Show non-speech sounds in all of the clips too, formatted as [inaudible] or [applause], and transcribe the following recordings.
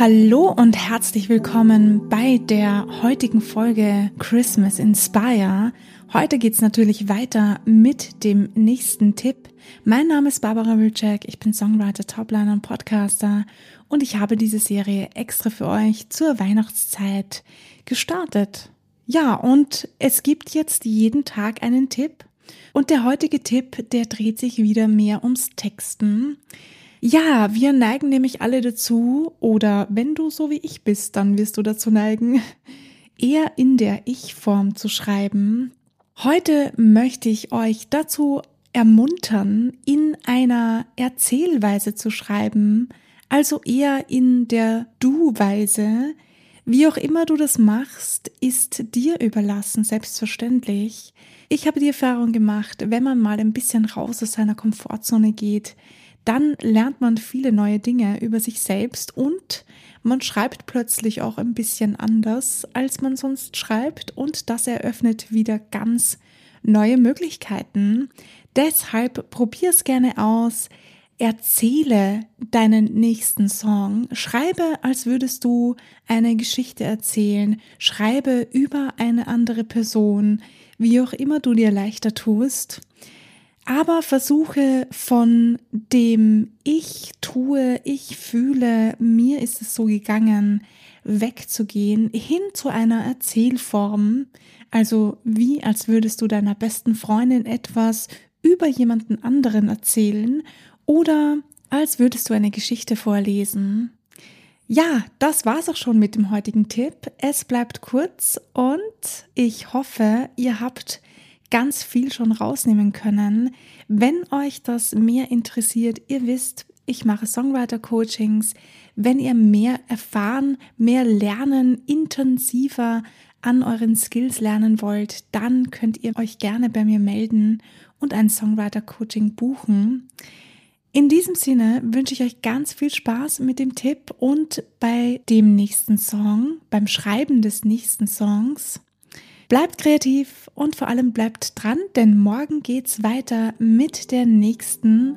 Hallo und herzlich willkommen bei der heutigen Folge Christmas Inspire. Heute geht's natürlich weiter mit dem nächsten Tipp. Mein Name ist Barbara Wilczek, ich bin Songwriter, Topliner und Podcaster und ich habe diese Serie extra für euch zur Weihnachtszeit gestartet. Ja, und es gibt jetzt jeden Tag einen Tipp und der heutige Tipp, der dreht sich wieder mehr ums Texten. Ja, wir neigen nämlich alle dazu, oder wenn du so wie ich bist, dann wirst du dazu neigen, [laughs] eher in der Ich-Form zu schreiben. Heute möchte ich euch dazu ermuntern, in einer Erzählweise zu schreiben, also eher in der Du-Weise. Wie auch immer du das machst, ist dir überlassen, selbstverständlich. Ich habe die Erfahrung gemacht, wenn man mal ein bisschen raus aus seiner Komfortzone geht, dann lernt man viele neue Dinge über sich selbst und man schreibt plötzlich auch ein bisschen anders, als man sonst schreibt und das eröffnet wieder ganz neue Möglichkeiten. Deshalb probier es gerne aus. Erzähle deinen nächsten Song. Schreibe, als würdest du eine Geschichte erzählen. Schreibe über eine andere Person, wie auch immer du dir leichter tust aber versuche von dem Ich tue, ich fühle, mir ist es so gegangen, wegzugehen, hin zu einer Erzählform, also wie als würdest du deiner besten Freundin etwas über jemanden anderen erzählen oder als würdest du eine Geschichte vorlesen. Ja, das war's auch schon mit dem heutigen Tipp. Es bleibt kurz und ich hoffe, ihr habt ganz viel schon rausnehmen können. Wenn euch das mehr interessiert, ihr wisst, ich mache Songwriter-Coachings. Wenn ihr mehr erfahren, mehr lernen, intensiver an euren Skills lernen wollt, dann könnt ihr euch gerne bei mir melden und ein Songwriter-Coaching buchen. In diesem Sinne wünsche ich euch ganz viel Spaß mit dem Tipp und bei dem nächsten Song, beim Schreiben des nächsten Songs. Bleibt kreativ und vor allem bleibt dran, denn morgen geht's weiter mit der nächsten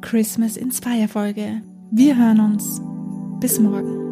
Christmas Inspire Folge. Wir hören uns. Bis morgen.